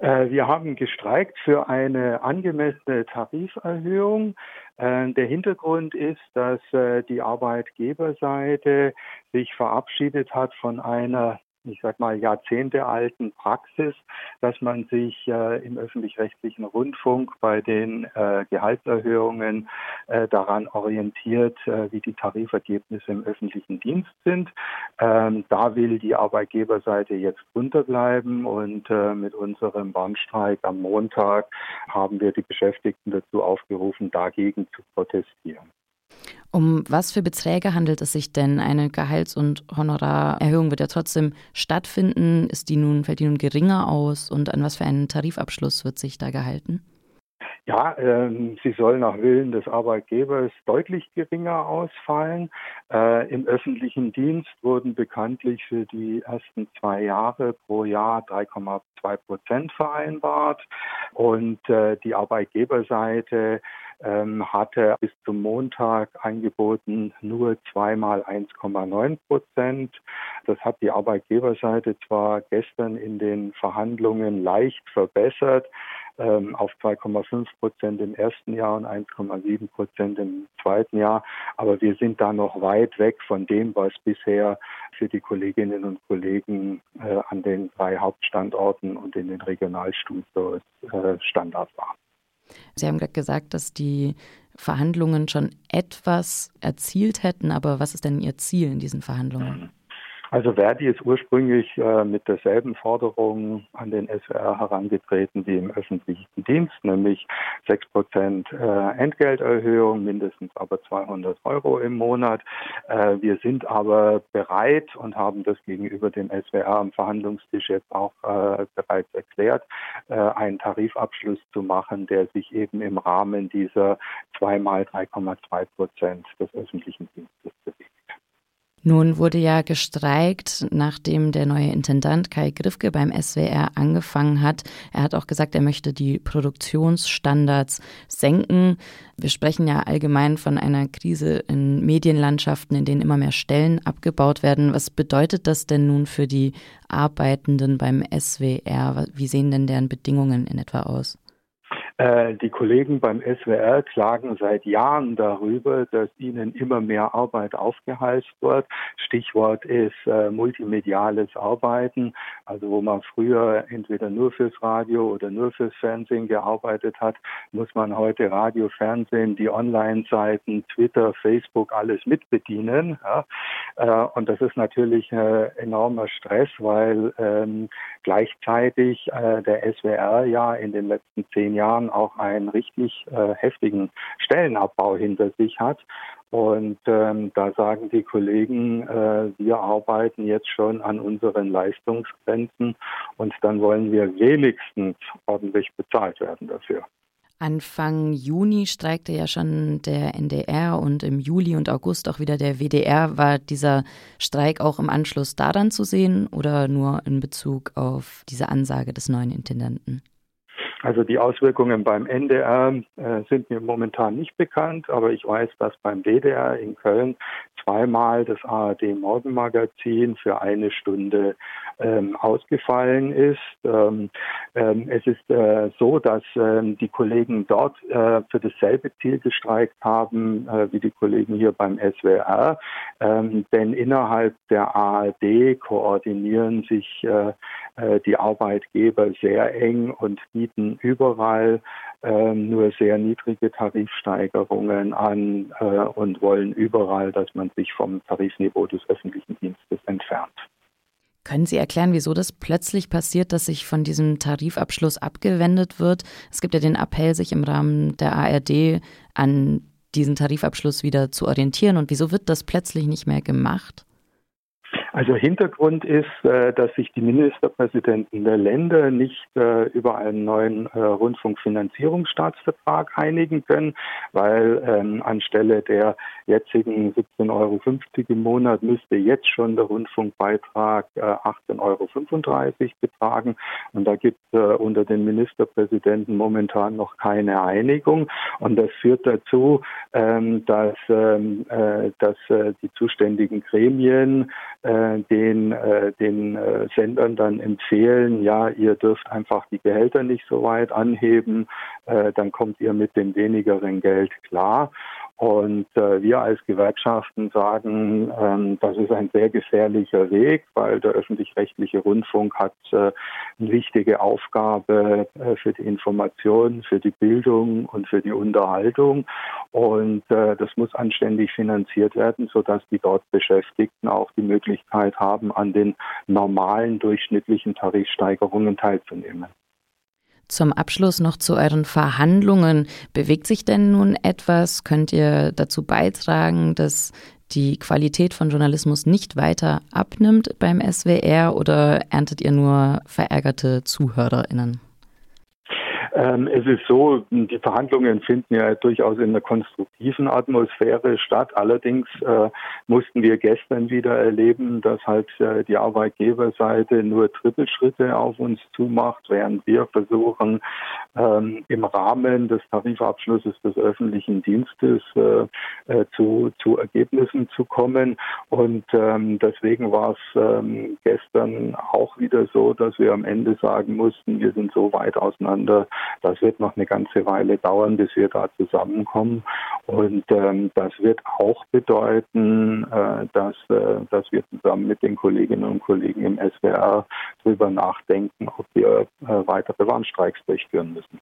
Äh, wir haben gestreikt für eine angemessene Tariferhöhung. Äh, der Hintergrund ist, dass äh, die Arbeitgeberseite sich verabschiedet hat von einer ich sag mal, jahrzehntealten Praxis, dass man sich äh, im öffentlich-rechtlichen Rundfunk bei den äh, Gehaltserhöhungen äh, daran orientiert, äh, wie die Tarifergebnisse im öffentlichen Dienst sind. Ähm, da will die Arbeitgeberseite jetzt unterbleiben und äh, mit unserem Warnstreik am Montag haben wir die Beschäftigten dazu aufgerufen, dagegen zu protestieren. Um was für Beträge handelt es sich denn? Eine Gehalts- und Honorarerhöhung wird ja trotzdem stattfinden. Ist die nun, fällt die nun geringer aus? Und an was für einen Tarifabschluss wird sich da gehalten? Ja, ähm, sie soll nach Willen des Arbeitgebers deutlich geringer ausfallen. Äh, Im öffentlichen Dienst wurden bekanntlich für die ersten zwei Jahre pro Jahr 3,2 Prozent vereinbart und äh, die Arbeitgeberseite ähm, hatte bis zum Montag angeboten nur zweimal 1,9 Prozent. Das hat die Arbeitgeberseite zwar gestern in den Verhandlungen leicht verbessert, ähm, auf 2,5 Prozent im ersten Jahr und 1,7 Prozent im zweiten Jahr. Aber wir sind da noch weit weg von dem, was bisher für die Kolleginnen und Kollegen äh, an den drei Hauptstandorten und in den Regionalstudios äh, Standard war. Sie haben gerade gesagt, dass die Verhandlungen schon etwas erzielt hätten, aber was ist denn Ihr Ziel in diesen Verhandlungen? Also Verdi ist ursprünglich äh, mit derselben Forderung an den SWR herangetreten wie im öffentlichen Dienst, nämlich 6 Prozent äh, Entgelterhöhung, mindestens aber 200 Euro im Monat. Äh, wir sind aber bereit und haben das gegenüber dem SWR am Verhandlungstisch jetzt auch äh, bereits erklärt, äh, einen Tarifabschluss zu machen, der sich eben im Rahmen dieser zweimal 3,2 Prozent des öffentlichen Dienstes bewegt. Nun wurde ja gestreikt, nachdem der neue Intendant Kai Griffke beim SWR angefangen hat. Er hat auch gesagt, er möchte die Produktionsstandards senken. Wir sprechen ja allgemein von einer Krise in Medienlandschaften, in denen immer mehr Stellen abgebaut werden. Was bedeutet das denn nun für die Arbeitenden beim SWR? Wie sehen denn deren Bedingungen in etwa aus? Äh, die Kollegen beim SWR klagen seit Jahren darüber, dass ihnen immer mehr Arbeit aufgehalst wird. Stichwort ist äh, multimediales Arbeiten, also wo man früher entweder nur fürs Radio oder nur fürs Fernsehen gearbeitet hat, muss man heute Radio, Fernsehen, die Online-Seiten, Twitter, Facebook alles mitbedienen. Ja? Äh, und das ist natürlich äh, enormer Stress, weil ähm, gleichzeitig äh, der SWR ja in den letzten zehn Jahren auch einen richtig äh, heftigen Stellenabbau hinter sich hat. Und ähm, da sagen die Kollegen, äh, wir arbeiten jetzt schon an unseren Leistungsgrenzen und dann wollen wir wenigstens ordentlich bezahlt werden dafür. Anfang Juni streikte ja schon der NDR und im Juli und August auch wieder der WDR. War dieser Streik auch im Anschluss daran zu sehen oder nur in Bezug auf diese Ansage des neuen Intendanten? Also die Auswirkungen beim NDR äh, sind mir momentan nicht bekannt, aber ich weiß, dass beim WDR in Köln zweimal das ARD Morgenmagazin für eine Stunde ähm, ausgefallen ist. Ähm, ähm, es ist äh, so, dass ähm, die Kollegen dort äh, für dasselbe Ziel gestreikt haben äh, wie die Kollegen hier beim SWR, ähm, denn innerhalb der ARD koordinieren sich äh, die Arbeitgeber sehr eng und bieten überall äh, nur sehr niedrige Tarifsteigerungen an äh, und wollen überall, dass man sich vom Tarifniveau des öffentlichen Dienstes entfernt. Können Sie erklären, wieso das plötzlich passiert, dass sich von diesem Tarifabschluss abgewendet wird? Es gibt ja den Appell, sich im Rahmen der ARD an diesen Tarifabschluss wieder zu orientieren. Und wieso wird das plötzlich nicht mehr gemacht? Also Hintergrund ist, äh, dass sich die Ministerpräsidenten der Länder nicht äh, über einen neuen äh, Rundfunkfinanzierungsstaatsvertrag einigen können, weil ähm, anstelle der jetzigen 17,50 Euro im Monat müsste jetzt schon der Rundfunkbeitrag 18,35 Euro betragen. Und da gibt es unter den Ministerpräsidenten momentan noch keine Einigung. Und das führt dazu, ähm, dass, ähm, dass die zuständigen Gremien den, äh, den äh, Sendern dann empfehlen, ja, ihr dürft einfach die Gehälter nicht so weit anheben, äh, dann kommt ihr mit dem wenigeren Geld klar. Und äh, wir als Gewerkschaften sagen, ähm, das ist ein sehr gefährlicher Weg, weil der öffentlich-rechtliche Rundfunk hat äh, eine wichtige Aufgabe äh, für die Information, für die Bildung und für die Unterhaltung. Und äh, das muss anständig finanziert werden, sodass die dort Beschäftigten auch die Möglichkeit haben, an den normalen durchschnittlichen Tarifsteigerungen teilzunehmen. Zum Abschluss noch zu euren Verhandlungen. Bewegt sich denn nun etwas? Könnt ihr dazu beitragen, dass die Qualität von Journalismus nicht weiter abnimmt beim SWR oder erntet ihr nur verärgerte ZuhörerInnen? Ähm, es ist so, die Verhandlungen finden ja durchaus in einer konstruktiven Atmosphäre statt. Allerdings äh, mussten wir gestern wieder erleben, dass halt äh, die Arbeitgeberseite nur Trippelschritte auf uns zumacht, während wir versuchen, ähm, im Rahmen des Tarifabschlusses des öffentlichen Dienstes äh, äh zu, zu Ergebnissen zu kommen. Und ähm, deswegen war es ähm, gestern auch wieder so, dass wir am Ende sagen mussten, wir sind so weit auseinander, das wird noch eine ganze Weile dauern, bis wir da zusammenkommen. Und ähm, das wird auch bedeuten, äh, dass, äh, dass wir zusammen mit den Kolleginnen und Kollegen im SWR darüber nachdenken, ob wir äh, weitere Warnstreiks durchführen müssen.